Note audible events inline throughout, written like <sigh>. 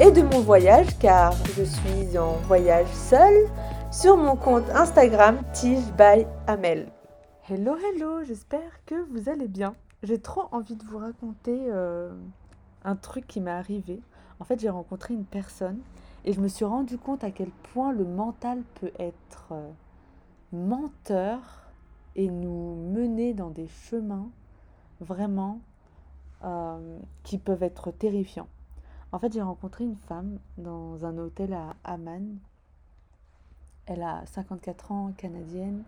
et de mon voyage car je suis en voyage seule sur mon compte Instagram Tige by Amel. Hello hello, j'espère que vous allez bien. J'ai trop envie de vous raconter euh, un truc qui m'est arrivé. En fait, j'ai rencontré une personne et je me suis rendu compte à quel point le mental peut être euh, menteur et nous mener dans des chemins vraiment euh, qui peuvent être terrifiants. En fait, j'ai rencontré une femme dans un hôtel à Amman. Elle a 54 ans, canadienne.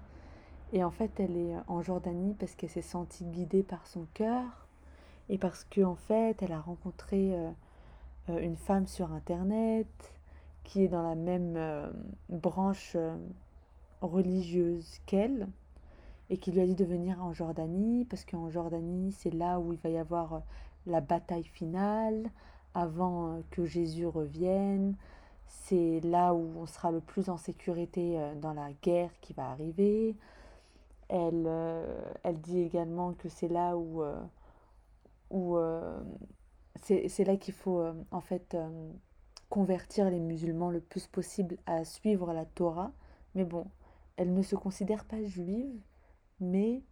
Et en fait, elle est en Jordanie parce qu'elle s'est sentie guidée par son cœur. Et parce qu'en en fait, elle a rencontré euh, euh, une femme sur Internet qui est dans la même euh, branche religieuse qu'elle. Et qui lui a dit de venir en Jordanie parce qu'en Jordanie, c'est là où il va y avoir la bataille finale avant euh, que Jésus revienne. C'est là où on sera le plus en sécurité euh, dans la guerre qui va arriver. Elle, euh, elle dit également que c'est là où, où c'est là qu'il faut en fait convertir les musulmans le plus possible à suivre la Torah. Mais bon, elle ne se considère pas juive, mais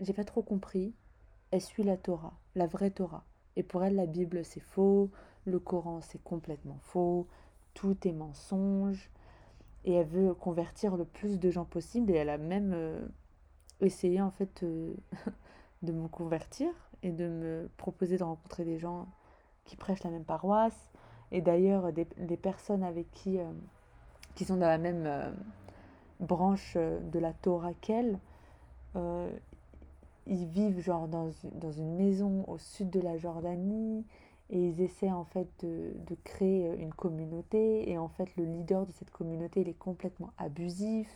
j'ai pas trop compris. Elle suit la Torah, la vraie Torah. Et pour elle, la Bible, c'est faux, le Coran, c'est complètement faux, tout est mensonge. Et elle veut convertir le plus de gens possible. Et elle a même euh, essayé, en fait, euh, <laughs> de me convertir et de me proposer de rencontrer des gens qui prêchent la même paroisse. Et d'ailleurs, des, personnes avec qui, euh, qui sont dans la même branche de la Torah qu'elle, ils vivent genre dans, dans, une maison au sud de la Jordanie et ils essaient en fait de, de, créer une communauté et en fait le leader de cette communauté il est complètement abusif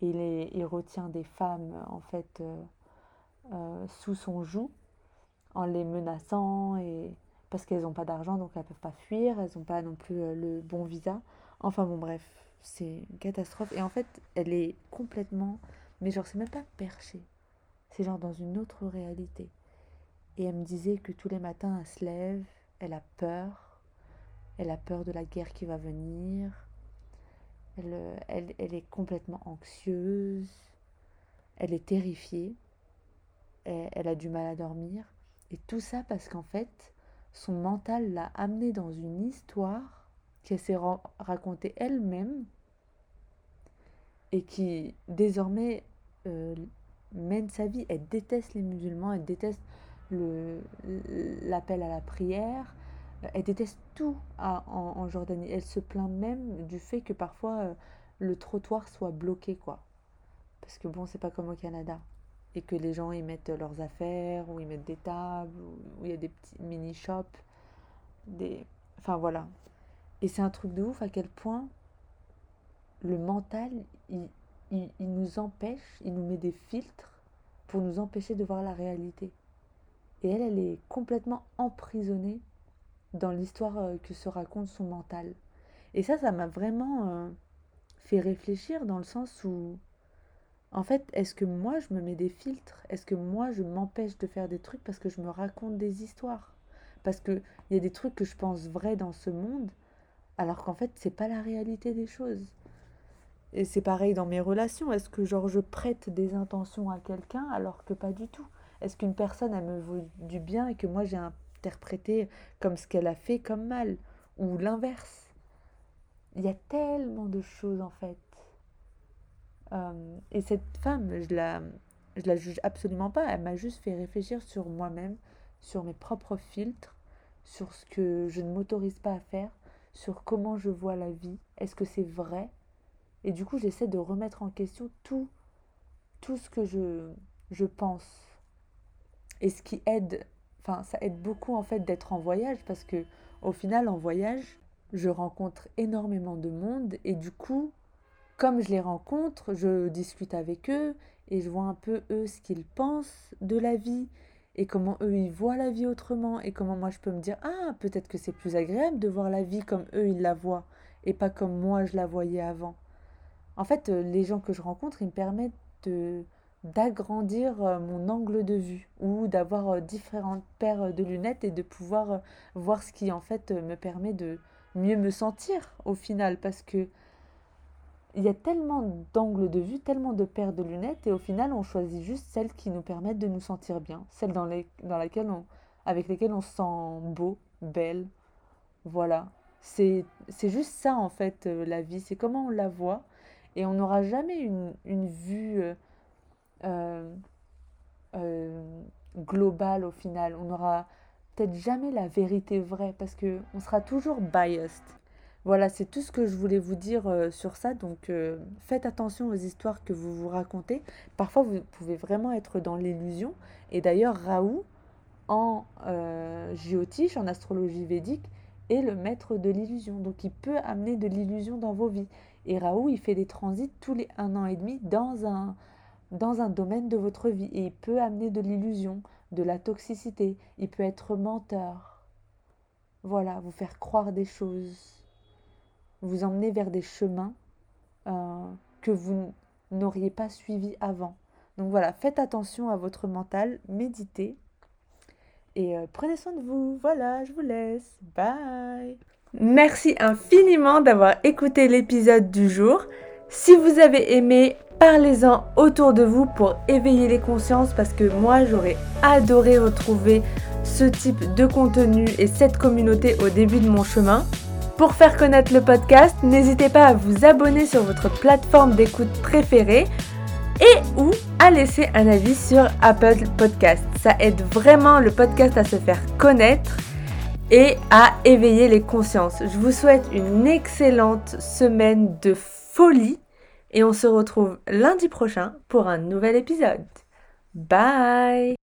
il, est, il retient des femmes en fait euh, euh, sous son joug en les menaçant et parce qu'elles n'ont pas d'argent donc elles peuvent pas fuir elles n'ont pas non plus euh, le bon visa. Enfin bon bref c'est une catastrophe et en fait elle est complètement mais genre c'est même pas perché c'est genre dans une autre réalité. Et elle me disait que tous les matins, elle se lève, elle a peur, elle a peur de la guerre qui va venir, elle, est complètement anxieuse, elle est terrifiée, elle, elle a du mal à dormir. Et tout ça parce qu'en fait, son mental l'a amenée dans une histoire qu'elle s'est racontée elle-même et qui désormais euh, mène sa vie. Elle déteste les musulmans, elle déteste l'appel à la prière, elle déteste tout en, Jordanie. Elle se plaint même du fait que parfois euh, le trottoir soit bloqué, quoi. Parce que bon, c'est pas comme au Canada. Et que les gens y mettent leurs affaires, ou ils mettent des tables, ou il y a des petits mini-shops. Des... Enfin voilà. Et c'est un truc de ouf à quel point le mental, il, nous empêche, il nous met des filtres pour nous empêcher de voir la réalité. Et elle, elle est complètement emprisonnée dans l'histoire euh, que se raconte son mental. Et ça, ça m'a vraiment euh, fait réfléchir dans le sens où, en fait, est-ce que moi, je me mets des filtres? Est-ce que moi, je m'empêche de faire des trucs parce que je me raconte des histoires? Parce qu'il y a des trucs que je pense vrais dans ce monde, alors qu'en fait, c'est pas la réalité des choses. Et c'est pareil dans mes relations. Est-ce que genre je prête des intentions à quelqu'un alors que pas du tout? Est-ce qu'une personne elle me du bien et que moi j'ai interprété comme ce qu'elle a fait comme mal? Ou l'inverse? Il y a tellement de choses en fait. Euh, et cette femme, je la, la juge absolument pas. Elle m'a juste fait réfléchir sur moi-même, sur mes propres filtres, sur ce que je ne m'autorise pas à faire, sur comment je vois la vie. Est-ce que c'est vrai? Et du coup, j'essaie de remettre en question tout, tout ce que je, je pense. Et ce qui aide, enfin, ça aide beaucoup en fait d'être en voyage parce que au final, en voyage, je rencontre énormément de monde et du coup, comme je les rencontre, je discute avec eux et je vois un peu eux ce qu'ils pensent de la vie et comment eux ils voient la vie autrement et comment moi je peux me dire ah peut-être que c'est plus agréable de voir la vie comme eux ils la voient et pas comme moi je la voyais avant. En fait, euh, les gens que je rencontre, ils me permettent d'agrandir euh, mon angle de vue ou d'avoir euh, différentes paires de lunettes et de pouvoir voir ce qui en fait me permet de mieux me sentir au final parce que il y a tellement d'angles de vue, tellement de paires de lunettes, et au final, on choisit juste celles qui nous permettent de nous sentir bien, celles dans, les, dans laquelle on, avec lesquelles on se sent beau, belle. Voilà. C'est juste ça, en fait, la vie. C'est comment on la voit. Et on n'aura jamais une, une vue euh, euh, globale au final. On n'aura peut-être jamais la vérité vraie parce qu'on sera toujours biased. Voilà, c'est tout ce que je voulais vous dire euh, sur ça. Donc euh, faites attention aux histoires que vous vous racontez. Parfois, vous pouvez vraiment être dans l'illusion. Et d'ailleurs, Raoult, en euh, géotiche, en astrologie védique, est le maître de l'illusion. Donc il peut amener de l'illusion dans vos vies. Et Raoult, il fait des transits tous les un an et demi dans un, dans un domaine de votre vie. Et il peut amener de l'illusion, de la toxicité. Il peut être menteur. Voilà, vous faire croire des choses vous emmener vers des chemins euh, que vous n'auriez pas suivis avant. Donc voilà, faites attention à votre mental, méditez et euh, prenez soin de vous. Voilà, je vous laisse. Bye. Merci infiniment d'avoir écouté l'épisode du jour. Si vous avez aimé, parlez-en autour de vous pour éveiller les consciences parce que moi j'aurais adoré retrouver ce type de contenu et cette communauté au début de mon chemin. Pour faire connaître le podcast, n'hésitez pas à vous abonner sur votre plateforme d'écoute préférée et ou à laisser un avis sur Apple Podcast. Ça aide vraiment le podcast à se faire connaître et à éveiller les consciences. Je vous souhaite une excellente semaine de folie et on se retrouve lundi prochain pour un nouvel épisode. Bye